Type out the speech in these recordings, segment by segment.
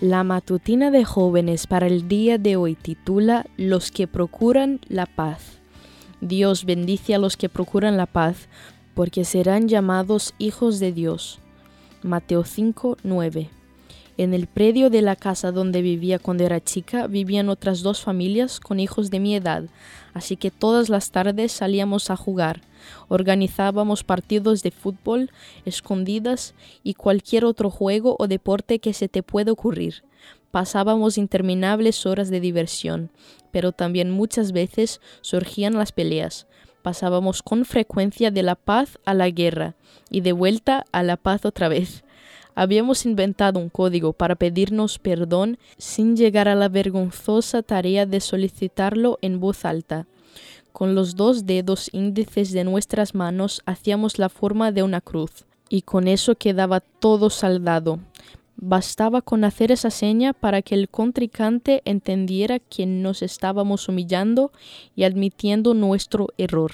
La matutina de jóvenes para el día de hoy titula Los que procuran la paz. Dios bendice a los que procuran la paz, porque serán llamados hijos de Dios. Mateo 5, 9. En el predio de la casa donde vivía cuando era chica vivían otras dos familias con hijos de mi edad, así que todas las tardes salíamos a jugar. Organizábamos partidos de fútbol, escondidas y cualquier otro juego o deporte que se te pueda ocurrir. Pasábamos interminables horas de diversión, pero también muchas veces surgían las peleas. Pasábamos con frecuencia de la paz a la guerra y de vuelta a la paz otra vez. Habíamos inventado un código para pedirnos perdón sin llegar a la vergonzosa tarea de solicitarlo en voz alta. Con los dos dedos índices de nuestras manos hacíamos la forma de una cruz, y con eso quedaba todo saldado. Bastaba con hacer esa seña para que el contrincante entendiera que nos estábamos humillando y admitiendo nuestro error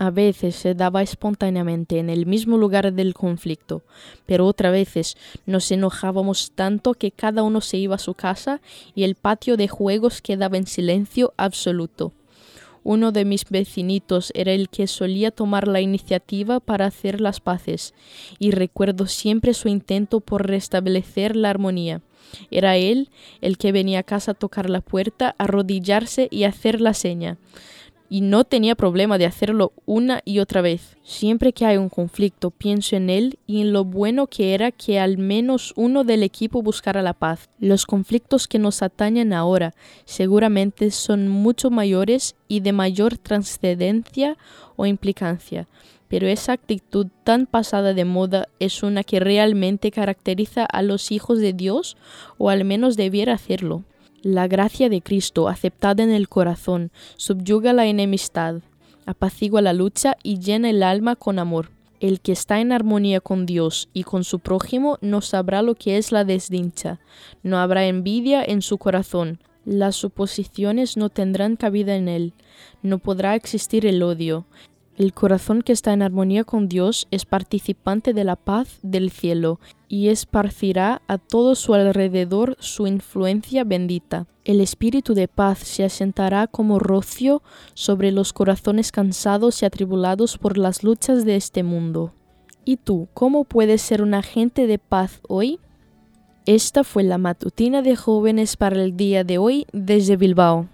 a veces se daba espontáneamente en el mismo lugar del conflicto, pero otras veces nos enojábamos tanto que cada uno se iba a su casa y el patio de juegos quedaba en silencio absoluto. Uno de mis vecinitos era el que solía tomar la iniciativa para hacer las paces, y recuerdo siempre su intento por restablecer la armonía. Era él el que venía a casa a tocar la puerta, arrodillarse y hacer la seña y no tenía problema de hacerlo una y otra vez. Siempre que hay un conflicto pienso en él y en lo bueno que era que al menos uno del equipo buscara la paz. Los conflictos que nos atañen ahora seguramente son mucho mayores y de mayor trascendencia o implicancia, pero esa actitud tan pasada de moda es una que realmente caracteriza a los hijos de Dios o al menos debiera hacerlo. La gracia de Cristo, aceptada en el corazón, subyuga la enemistad, apacigua la lucha y llena el alma con amor. El que está en armonía con Dios y con su prójimo no sabrá lo que es la desdicha, no habrá envidia en su corazón, las suposiciones no tendrán cabida en él, no podrá existir el odio, el corazón que está en armonía con Dios es participante de la paz del cielo y esparcirá a todo su alrededor su influencia bendita. El espíritu de paz se asentará como rocio sobre los corazones cansados y atribulados por las luchas de este mundo. ¿Y tú, cómo puedes ser un agente de paz hoy? Esta fue la matutina de jóvenes para el día de hoy desde Bilbao.